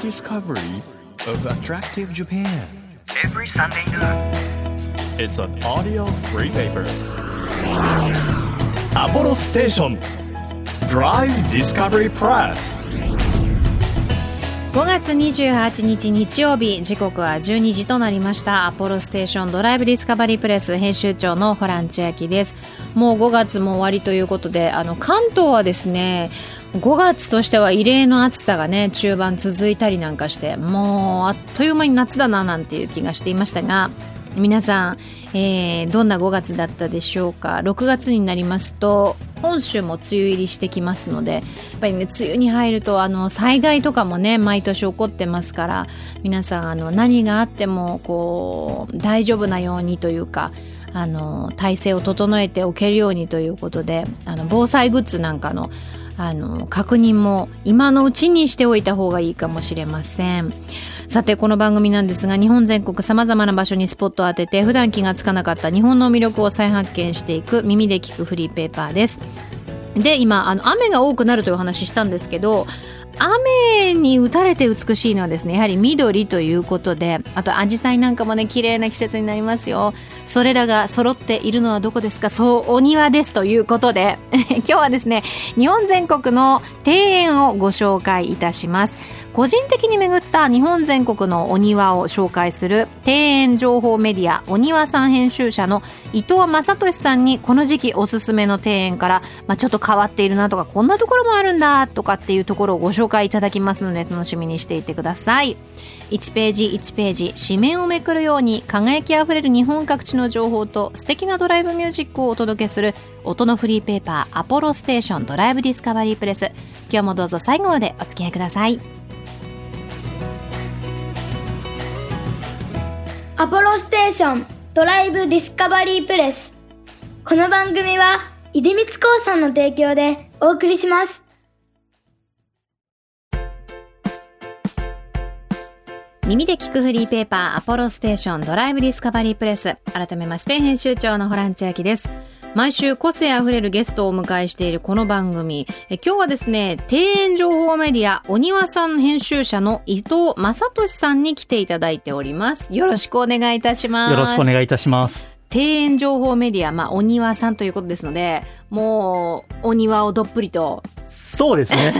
discovery of attractive Japan. Every Sunday noon. It's an audio free paper. Apollo Station Drive Discovery Press 5月28日日曜日時刻は12時となりました。アポロステーションドライブディスカバリープレス編集長のホラン千秋です。もう5月も終わりということであの関東はですね5月としては異例の暑さがね中盤続いたりなんかしてもうあっという間に夏だななんていう気がしていましたが皆さん、えーどんな5月だったでしょうか。6月になりますと本州も梅雨入りしてきますのでやっぱりね梅雨に入るとあの災害とかもね毎年起こってますから皆さんあの何があってもこう大丈夫なようにというかあの体制を整えておけるようにということであの防災グッズなんかのあの確認も今のうちにしておいた方がいいかもしれません。さてこの番組なんですが日本全国さまざまな場所にスポットを当てて普段気がつかなかった日本の魅力を再発見していく耳で聞くフリーペーパーです。で今あの雨が多くなるというお話ししたんですけど雨に打たれて美しいのはですねやはり緑ということであと紫陽花なんかもね綺麗な季節になりますよ。それらが揃っているのはどこですか？そうお庭ですということで。今日はですね日本全国の庭園をご紹介いたします。個人的に巡った日本全国のお庭を紹介する庭園情報メディアお庭さん編集者の伊藤正俊さんにこの時期おすすめの庭園から、まあ、ちょっと変わっているなとかこんなところもあるんだとかっていうところをご紹介いただきますので楽しみにしていてください。1ページ1ページ紙面をめくるように輝きあふれる日本各地の情報と素敵なドライブミュージックをお届けする音のフリーペーパーアポロステーションドライブディスカバリープレス今日もどうぞ最後までお付き合いくださいアポロステーションドライブディスカバリープレス。この番組は、出光興産の提供でお送りします。耳で聞くフリーペーパーアポロステーションドライブディスカバリープレス。改めまして編集長のホラン千秋です。毎週個性あふれるゲストをお迎えしているこの番組。え今日はですね庭園情報メディアお庭さん編集者の伊藤正俊さんに来ていただいております。よろしくお願いいたします。よろしくお願いいたします。庭園情報メディア、まあ、お庭さんということですのでもうお庭をどっぷりとそうですね。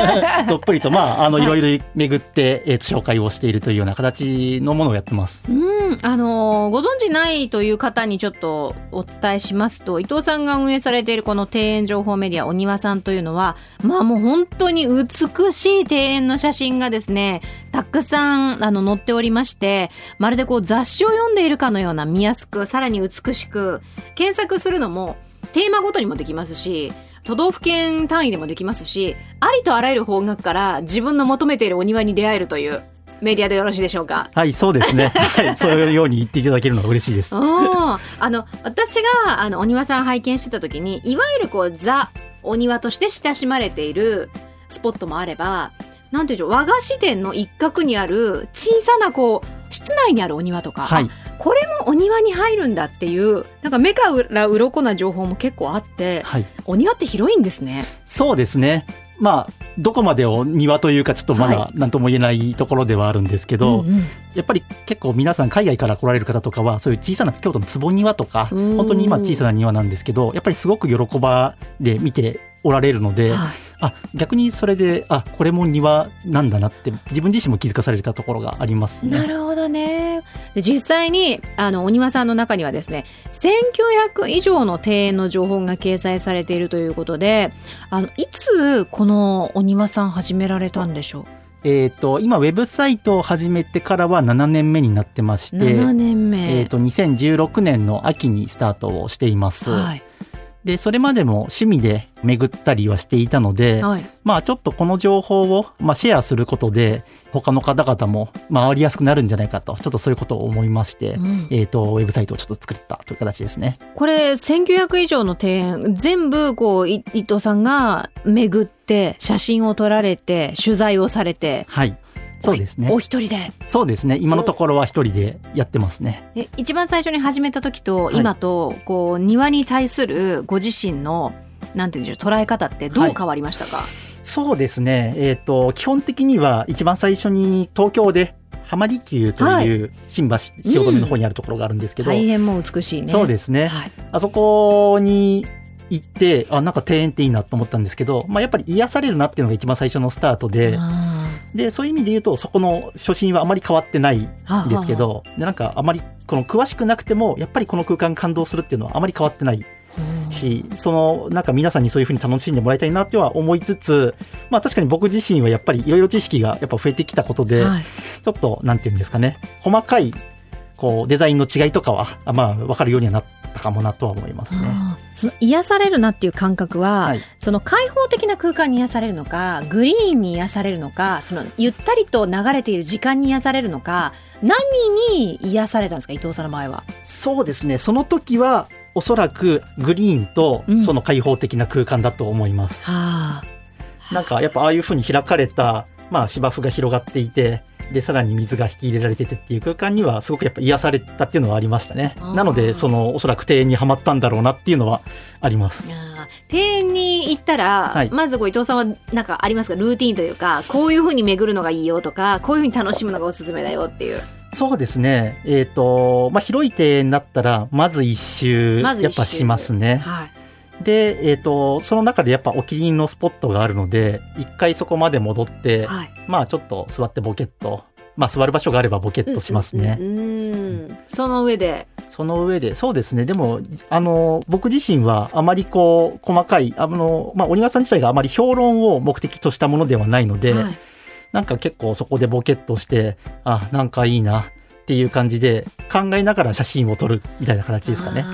どっぷりと、まあ、あの、はいいろいろ巡って、えー紹介をしているというような形のものをやってます。うん、あのーご存知ないという方にちょっとお伝えしますと伊藤さんが運営されているこの庭園情報メディアお庭さんというのはまあもう本当に美しい庭園の写真がですねたくさんあの載っておりましてまるでこう雑誌を読んでいるかのような見やすくさらに美しく検索するのもテーマごとにもできますし都道府県単位でもできますしありとあらゆる方角から自分の求めているお庭に出会えるというメディアでよろしいでしょうか？はい、そうですね。はい、そういうように言っていただけるのは嬉しいです。うんあの私があのお庭さん拝見してた時にいわゆるこうザお庭として親しまれているスポットもあればなんていうんでしょう和菓子店の一角にある小さなこう室内にあるお庭とか、はいあこれもお庭に入るんだっていうなんか目から鱗な情報も結構あってはい。お庭って広いんですね。そうですね。まあ、どこまでを庭というか、ちょっとまはだ何とも言えないところではあるんですけど、うんうんやっぱり結構皆さん海外から来られる方とかは、そういう小さな京都の坪庭とか、うん本当に今小さな庭なんですけど、やっぱりすごく喜ばで見ておられるので、はいあ逆にそれであこれも庭なんだなって自分自身も気づかされたところがありますね。なるほどね。で実際にあのお庭さんの中にはですね1900以上の庭園の情報が掲載されているということであのいつこのお庭さん始められたんでしょえっ、と今ウェブサイトを始めてからは7年目になってましうて。7年目。えー、と2016年の秋にスタートをしています、はいでそれまでも趣味で巡ったりはしていたので、はい、まあちょっとこの情報を、まあ、シェアすることで他の方々も回りやすくなるんじゃないかとちょっとそういうことを思いまして、うん。えー、とウェブサイトをちょっと作ったという形ですね。これ1900以上の庭園全部こうい伊藤さんが巡って写真を撮られて取材をされてはいそうですねお一人で？そうですね今のところは一人でやってますね。え一番最初に始めた時とはい今とこう庭に対するご自身のなんていうんでしょう捉え方ってどう変わりましたか、そうですね。えっ、と、基本的には一番最初に東京で浜離宮という新橋、汐留の方にあるところがあるんですけど、大変もう美しいね。そうですね。はい。あそこに行って、あ、なんか庭園っていいなと思ったんですけど、まあやっぱり癒されるなっていうのが一番最初のスタートで、あで、そういう意味で言うと、そこの初心はあまり変わってないんーですけ、ど、でなんかあまりこの詳しくなくても、やっぱりこの空間感動するっていうのはあまり変わってないうん。し、そのなんか皆さんにそういうふうに楽しんでもらいたいなっては思いつつ、まあ確かに僕自身はやっぱりいろいろ知識がやっぱ増えてきたことで、はい。ちょっとなんていうんですかね、細かいこうデザインの違いとかは、あまあ分かるようにはなったかもなとは思いますね。その癒されるなっていう感覚は、はいその開放的な空間に癒されるのかグリーンに癒されるのかそのゆったりと流れている時間に癒されるのか何に癒されたんですか伊藤さんの場合は？そうですね、その時はおそらくグリーンとうんその開放的な空間だと思います。はあなんかやっぱああいう風に開かれた、まあ、芝生が広がっていてでさらに水が引き入れられててっていう空間にはすごくやっぱ癒されたっていうのはありましたね。なのでそのおそらく庭園にはまったんだろうなっていうのはあります。庭園に行ったら、はい。まずこう伊藤さんはなんかありますか？ルーティンというかこういうふうに巡るのがいいよとかこういうふうに楽しむのがおすすめだよっていう。そうですね。えっ、とまあ広い庭園だったらまず一周まず一周。やっぱしますね。はいでえっ、とその中でやっぱお気に入りのスポットがあるので一回そこまで戻って、はい。まあちょっと座ってボケっとまあ座る場所があればボケっとしますね、うんうんうん。その上で。その上で、そうですね、でも、あの、僕自身はあまりこう、細かい、あの、まあ、鬼川さん自体があまり評論を目的としたものではないので、はい。なんか結構そこでボケっとして、あ、なんかいいなっていう感じで、考えながら写真を撮るみたいな形ですかね。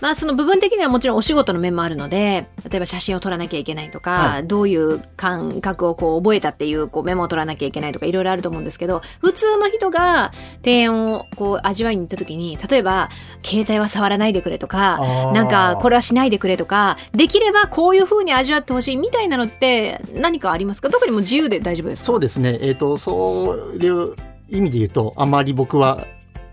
まあその部分的にはもちろんお仕事の面もあるので例えば写真を撮らなきゃいけないとか、はどういう感覚をこう覚えたっていうこうメモを取らなきゃいけないとかいろいろあると思うんですけど普通の人が庭園をこう味わいに行った時に例えば携帯は触らないでくれとかなんかこれはしないでくれとかできればこういう風に味わってほしいみたいなのって何かありますか？特にもう自由で大丈夫ですか？そうですね、えっ、と、そういう意味で言うと、あまり僕は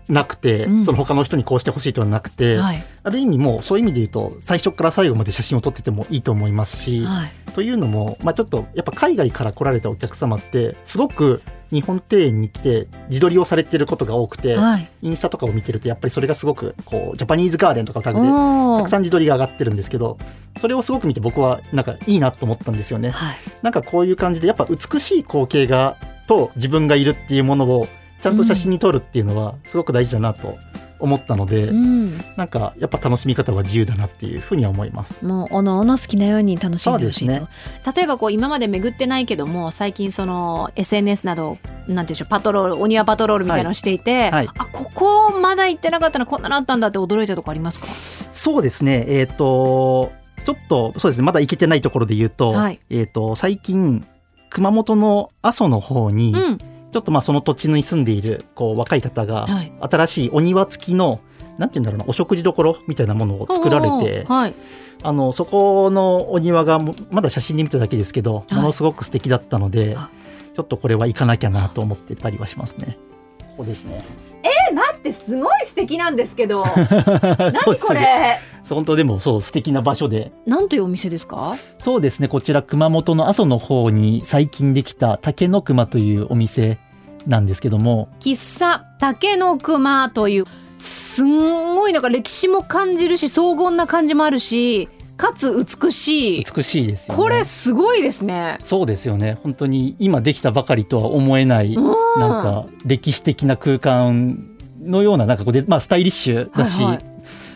なくて、うん。その他の人にこうしてほしいとはなくて、はい。ある意味もうそういう意味で言うと、最初から最後まで写真を撮っててもいいと思いますし、はい。というのも、まあ、ちょっとやっぱ海外から来られたお客様ってすごく日本庭園に来て自撮りをされてることが多くて、はい。インスタとかを見てるとやっぱりそれがすごくこうジャパニーズガーデンとかのタグでたくさん自撮りが上がってるんですけどそれをすごく見て僕はなんかいいなと思ったんですよね。はい。なんかこういう感じでやっぱ美しい光景がと自分がいるっていうものをちゃんと写真に撮るっていうのはすごく大事だなと思ったので、うん。なんかやっぱ楽しみ方は自由だなっていうふうには思います。もうおのおの好きなように楽しんでほしいと、そうで例えばこう今まで巡ってないけども最近その SNS などなんていうんでしょうパトロールお庭パトロールみたいなのをしていて、はいあここまだ行ってなかったらこんなのあったんだって驚いたとこありますか？そうですね、えっ、と、ちょっと、そうですね、まだ行けてないところで言うと、はい。えっ、と、最近、熊本の阿蘇の方に、うんちょっとまあその土地に住んでいるこう若い方が、はい。新しいお庭付きの、なんて言うんだろうな、お食事処みたいなものを作られて、はい。あの、そこのお庭がもまだ写真で見ただけですけど、い。ものすごく素敵だったので、あ。ちょっとこれは行かなきゃなと思ってたりはしますね。ここですね。え待ってすごい素敵なんですけど。何これ？本当でもそう素敵な場所で。なんというお店ですか？そうですね。こちら熊本の阿蘇の方に最近できた竹の熊というお店なんですけども。喫茶竹の熊というすんごいなんか歴史も感じるし荘厳な感じもあるしかつ美しい。美しいですよね。これすごいですね。そうですよね。本当に今できたばかりとは思えないうん。なんか歴史的な空間のようななんかこうで、まあ、スタイリッシュだし、はいはい。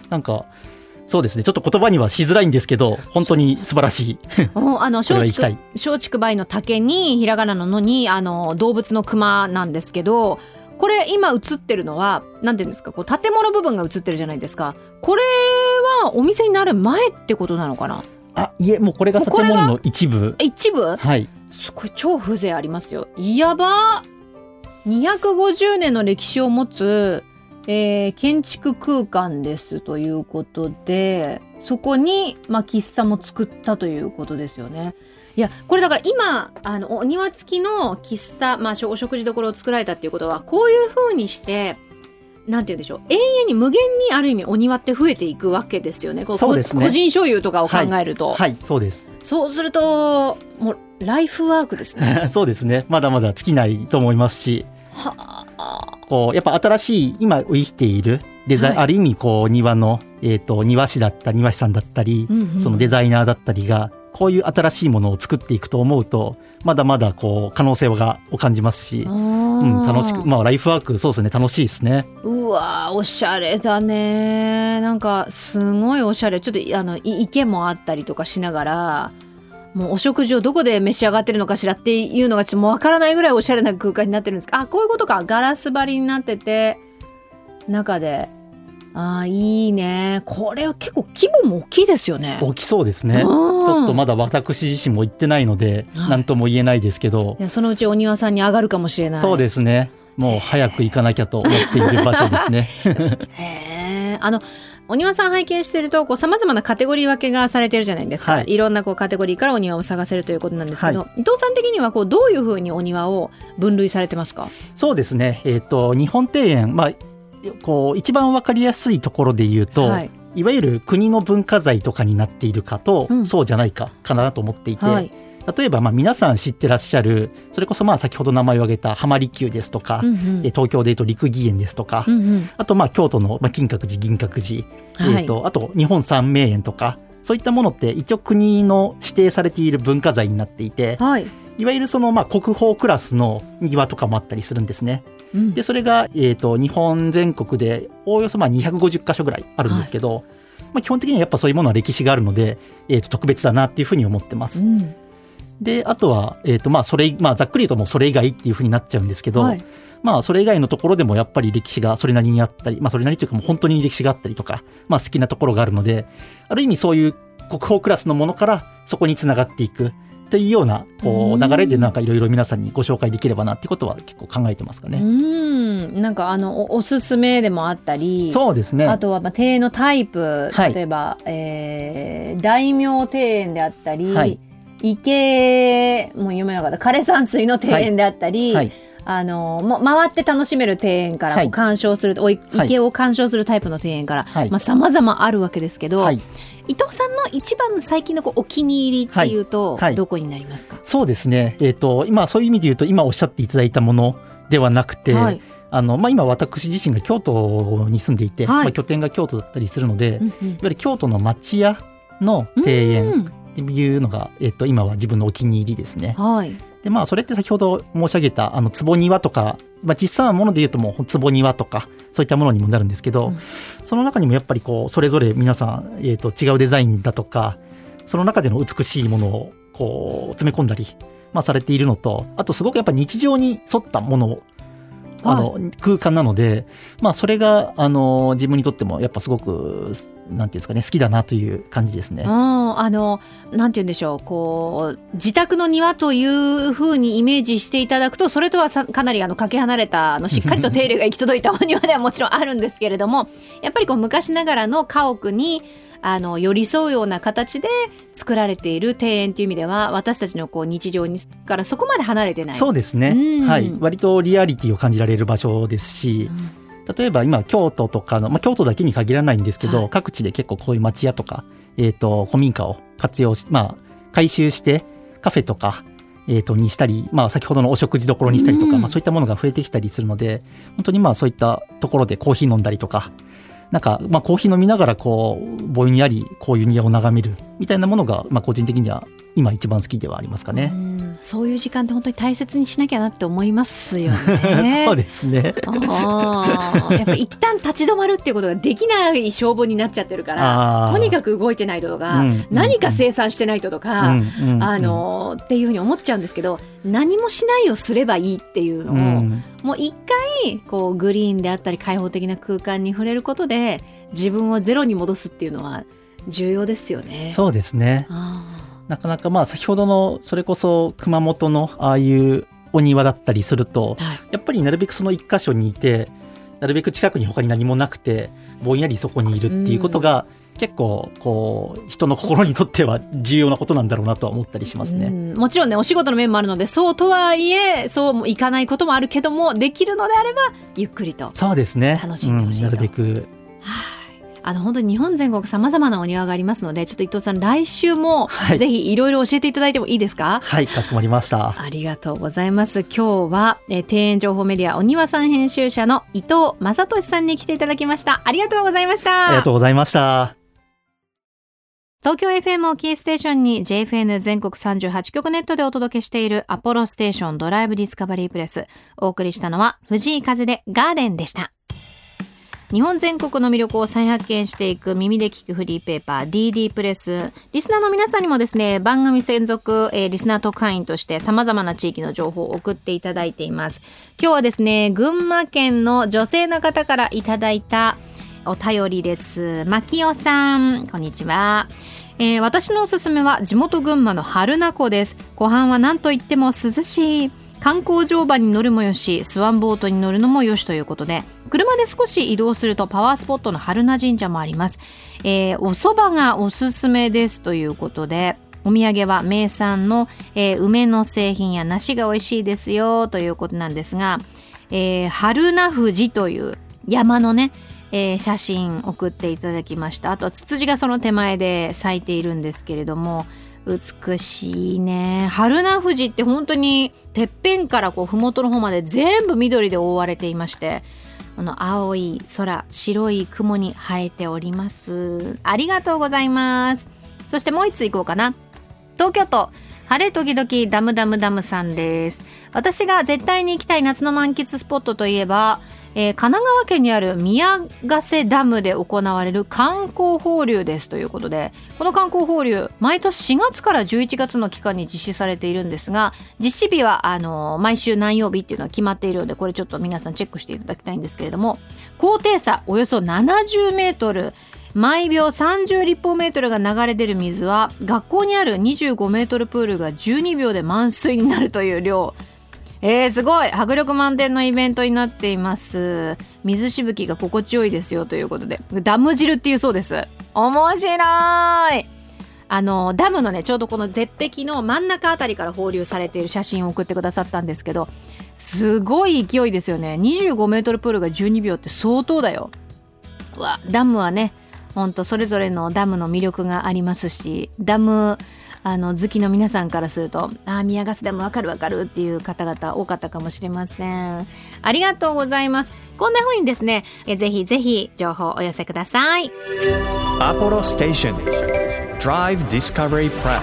なんかそうですね。ちょっと言葉にはしづらいんですけど本当に素晴らしい。うんあの松竹松竹梅の竹にひらがなののにあの動物の熊なんですけどこれ今映ってるのはなんていうんですかこう建物部分が映ってるじゃないですか。これはお店になる前ってことなのかな？あいえもうこれが建物の一部。え一部？はい。すごい超風情ありますよ。やば。250年の歴史を持つ、えー建築空間ですということでそこに、まあ、喫茶も作ったということですよね。いやこれだから今あのお庭付きの喫茶、まあ、お食事処を作られたっていうことはこういう風にしてなんて言うんでしょう永遠に無限にある意味お庭って増えていくわけですよねこそうですね個人所有とかを考えると、はいそうですそうするともうライフワークですね。そうですねまだまだ尽きないと思いますしはあ。こうやっぱ新しい今生きているデザイン、はい。ある意味こう庭の、えー、と庭師だったり庭師さんだったり、うんうんそのデザイナーだったりがこういう新しいものを作っていくと思うとまだまだこう可能性がを感じますし、うん、楽しくまあライフワークそうですね楽しいですね。うわーおしゃれだねなんかすごいおしゃれ。ちょっとあのい池もあったりとかしながらもうお食事をどこで召し上がってるのかしらっていうのがちょっともうわからないぐらいおしゃれな空間になってるんです。かあこういうことか。ガラス張りになってて中で。あーいいね。これは結構規模も大きいですよね。大きそうですね。ちうん。ょっとまだ私自身も行ってないのではい。何とも言えないですけど。い、やそのうちお庭さんに上がるかもしれない。そうですね。もう早く行かなきゃと思っている場所ですね。へえあのお庭さん拝見してるとさまざまなカテゴリー分けがされてるじゃないですか、はい。い、ろんなこうカテゴリーからお庭を探せるということなんですけど、伊藤さん的にはこうどういうふうにお庭を分類されてますか？そうですね、えー、と日本庭園、まあ、こう一番わかりやすいところで言うと、はい。い、わゆる国の文化財とかになっているかと、うん。そうじゃないかかなと思っていて、はい例えばまあ皆さん知ってらっしゃるそれこそまあ先ほど名前を挙げた浜離宮ですとか、うんうん。えー東京でいうと陸義園ですとか、うんうん。あとまあ京都のまあ金閣寺銀閣寺、はい。えー、とあと日本三名園とかそういったものって一応国の指定されている文化財になっていて、はい。いわゆるそのまあ国宝クラスの庭とかもあったりするんですね。うん。でそれが、えー、と日本全国でおおよそまあ250箇所ぐらいあるんですけど、まあ、基本的にはやっぱそういうものは歴史があるので、えー、と特別だなっていうふうに思ってます。うんであとは、えーとまあそれまあ、ざっくり言うともうそれ以外っていうふうになっちゃうんですけど、はい。まあそれ以外のところでもやっぱり歴史がそれなりにあったり、まあ、それなりというかもう本当に歴史があったりとか、まあ、好きなところがあるのである意味そういう国宝クラスのものからそこにつながっていくというようなこううん。流れでなんかいろいろ皆さんにご紹介できればなっていうことは結構考えてますかうね。ん。なんかあのおおすすめでもあったりそうですね。あとはまあ庭園のタイプ、はい。例えば、えー大名庭園であったり、はい池もう読めなかった枯山水の庭園であったり、はい、あのも回って楽しめる庭園から、鑑賞するはい。池を鑑賞するタイプの庭園から、はい。まあ様々あるわけですけど、はい、伊藤さんの一番の最近のこうお気に入りっていうと、はい。はい。どこになりますか、そうですね。えっ、と今そういう意味で言うと今おっしゃっていただいたものではなくて、はい。あのまあ今私自身が京都に住んでいて、はい。まあ拠点が京都だったりするので、いわうん。うんゆる京都の町屋の庭園いうのが、えっと、今は自分のお気に入りですね。はいでまあそれって先ほど申し上げたあの壺庭とか、まあ、実際のもので言うともう壺庭とかそういったものにもなるんですけど、うんその中にもやっぱりこうそれぞれ皆さん、えっと違うデザインだとかその中での美しいものをこう詰め込んだり、まあ、されているのとあとすごくやっぱ日常に沿ったものをあの空間なので、まあ、それがあの自分にとってもやっぱすごくなんていうんですかね好きだなという感じですね。うん、あのなんて言うんでしょうこう自宅の庭というふうにイメージしていただくとそれとはさかなりあのかけ離れたあの しっかりと手入れが行き届いたお庭ではもちろんあるんですけれどもやっぱりこう昔ながらの家屋にあの寄り添うような形で作られている庭園という意味では私たちのこう日常にからそこまで離れてない。そうですね、うん。はい、割とリアリティを感じられる場所ですし、例えば今京都とかの、まあ、京都だけに限らないんですけど、はい。各地で結構こういう町屋とか、えー、と古民家を活用し、まあ、改修してカフェとか、えー、とにしたり、まあ、先ほどのお食事どころにしたりとか、うん。まあ、そういったものが増えてきたりするので本当にまあそういったところでコーヒー飲んだりとかなんか、まあ、コーヒー飲みながらこうぼんやりこういう庭を眺めるみたいなものが、まあ、個人的には今一番好きではありますかね。うんそういう時間って本当に大切にしなきゃなって思いますよね。そうですね。やっぱ一旦立ち止まるっていうことができない消防になっちゃってるからとにかく動いてないととか、うん何か生産してないととか、うんうんあのーっていうふうに思っちゃうんですけど何もしないをすればいいっていうのを、うんもう一回こうグリーンであったり開放的な空間に触れることで自分をゼロに戻すっていうのは重要ですよね。そうですね。あなかなかまあ先ほどのそれこそ熊本のああいうお庭だったりするとーはい。やっぱりなるべくその一箇所にいてなるべく近くに他に何もなくてぼんやりそこにいるっていうことが、結構こう人の心にとっては重要なことなんだろうなとは思ったりしますね。うん。もちろんねお仕事の面もあるのでそうとはいえそうもいかないこともあるけどもできるのであればゆっくりと。そうですね。楽しんでほしいと。うん。なるべく。はいあの本当に日本全国さまざまなお庭がありますのでちょっと伊藤さん来週もはいぜひいろいろ教えていただいてもいいですか、はい、かしこまりました。ありがとうございます。今日は、えー庭園情報メディアお庭さん編集者の伊藤正俊さんに来ていただきました。ありがとうございました。ありがとうございました。東京 FM をキーステーションに JFN 全国38局ネットでお届けしているアポロステーションドライブディスカバリープレス。お送りしたのは藤井風でガーデンでした。日本全国の魅力を再発見していく耳で聞くフリーペーパー DD プレス。リスナーの皆さんにもですね、番組専属、えーリスナー特派員として様々な地域の情報を送っていただいています。今日はですね、群馬県の女性の方からいただいたお便りです。まきおさん、こんにちは。えー私のおすすめは地元群馬の春名湖です。湖畔は何といっても涼しい。観光乗馬に乗るもよし、スワンボートに乗るのもよしということで、車で少し移動するとパワースポットの春名神社もあります。えーお蕎麦がおすすめですということで、お土産は名産の、えー梅の製品や梨が美味しいですよということなんですが、えー春名富士という山のね、えー写真送っていただきましたあとツツジがその手前で咲いているんですけれども美しいね。春名富士って本当にてっぺんからこう麓の方まで全部緑で覆われていましてこの青い空白い雲に生えております。ありがとうございます。そしてもう一つ行こうかな。東京都晴れ時々ダムダムダムさんです。私が絶対に行きたい夏の満喫スポットといえば、えー神奈川県にある宮ヶ瀬ダムで行われる観光放流ですということでこの観光放流毎年4月から11月の期間に実施されているんですが実施日はあのー毎週何曜日っていうのは決まっているのでこれちょっと皆さんチェックしていただきたいんですけれども高低差およそ70メートル毎秒30立方メートルが流れ出る水は学校にある25メートルプールが12秒で満水になるという量。えー、すごい。迫力満点のイベントになっています。水しぶきが心地よいですよということで。ダム汁っていうそうです。面白い。あのダムのねちょうどこの絶壁の真ん中あたりから放流されている写真を送ってくださったんですけどすごい勢いですよね。25メートルプールが12秒って相当だよ。わダムはねほんとそれぞれのダムの魅力がありますしダムあの好きの皆さんからすると「あー宮ヶ瀬ダムわかるわかる」っていう方々多かったかもしれません。ありがとうございます。こんな風にですねえぜひぜひ情報をお寄せください。Apollo Station. Drive Discovery Press.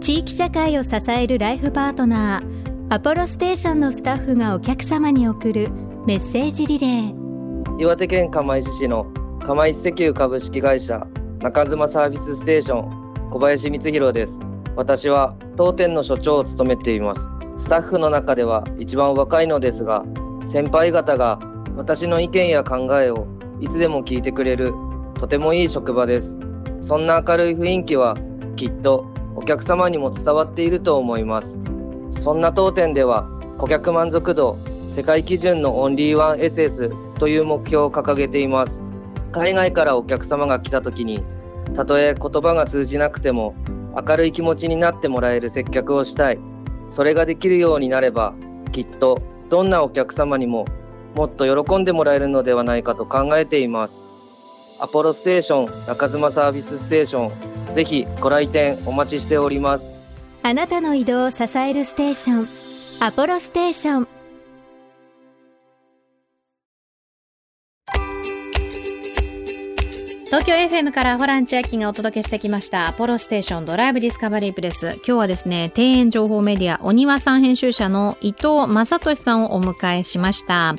地域社会を支えるライフパートナーアポロステーションのスタッフがお客様に送るメッセージリレー。岩手県釜石市の釜石石油株式会社中妻サービスステーション小林光弘です。私は当店の所長を務めています。スタッフの中では一番若いのですが先輩方が私の意見や考えをいつでも聞いてくれるとてもいい職場です。そんな明るい雰囲気はきっとお客様にも伝わっていると思います。そんな当店では顧客満足度世界基準のオンリーワン SS という目標を掲げています。海外からお客様が来た時にたとえ言葉が通じなくても明るい気持ちになってもらえる接客をしたい。それができるようになればきっとどんなお客様にももっと喜んでもらえるのではないかと考えています。アポロステーション中妻サービスステーションぜひご来店お待ちしております。あなたの移動を支えるステーションアポロステーション。東京 FM からホラン千秋がお届けしてきましたアポロステーションドライブディスカバリープレス。今日はですね庭園情報メディアお庭さん編集者の伊藤正俊さんをお迎えしました。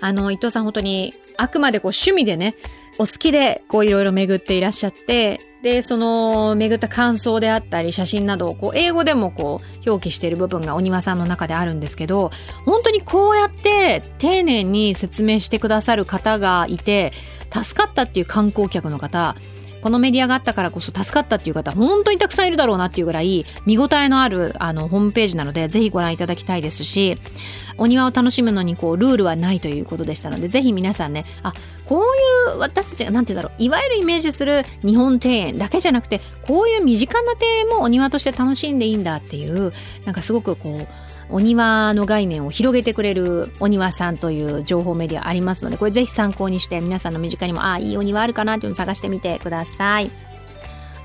あの伊藤さん本当にあくまでこう趣味でねお好きでこういろいろ巡っていらっしゃってでその巡った感想であったり写真などをこう英語でもこう表記している部分がお庭さんの中であるんですけど本当にこうやって丁寧に説明してくださる方がいて助かったっていう観光客の方このメディアがあったからこそ助かったっていう方本当にたくさんいるだろうなっていうぐらい見応えのあるあのホームページなのでぜひご覧いただきたいですしお庭を楽しむのにこうルールはないということでしたのでぜひ皆さんねあこういう私たちがなんて言うんだろういわゆるイメージする日本庭園だけじゃなくてこういう身近な庭園もお庭として楽しんでいいんだっていうなんかすごくこうお庭の概念を広げてくれるお庭さんという情報メディアありますのでこれぜひ参考にして皆さんの身近にもああいいお庭あるかなっていうのを探してみてください。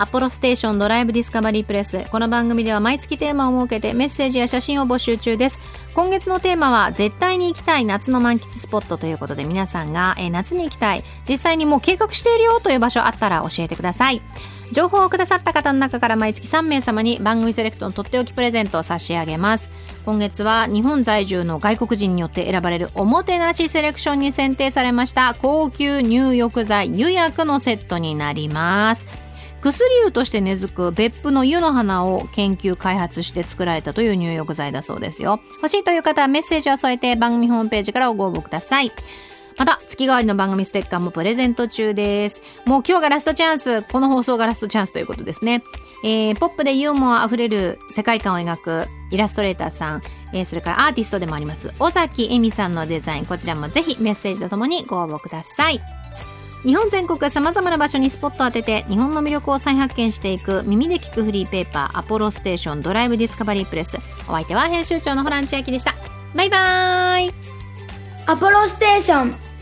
アポロステーションドライブディスカバリープレスこの番組では毎月テーマを設けてメッセージや写真を募集中です。今月のテーマは絶対に行きたい夏の満喫スポットということで皆さんが、え夏に行きたい実際にもう計画しているよという場所あったら教えてください。情報をくださった方の中から毎月3名様に番組セレクトのとっておきプレゼントを差し上げます。今月は日本在住の外国人によって選ばれるおもてなしセレクションに選定されました。高級入浴剤湯薬のセットになります。薬湯として根付く別府の湯の花を研究開発して作られたという入浴剤だそうですよ。欲しいという方はメッセージを添えて番組ホームページからご応募ください。また月替わりの番組ステッカーもプレゼント中です。もう今日がラストチャンス。この放送がラストチャンスということですね。えーポップでユーモアあふれる世界観を描くイラストレーターさん、えーそれからアーティストでもあります。尾崎恵美さんのデザイン。こちらもぜひメッセージとともにご応募ください。日本全国さまざまな場所にスポットを当てて日本の魅力を再発見していく耳で聞くフリーペーパーアポロステーションドライブディスカバリープレス。お相手は編集長のホラン千秋でした。バイバーイ。アポロステーション。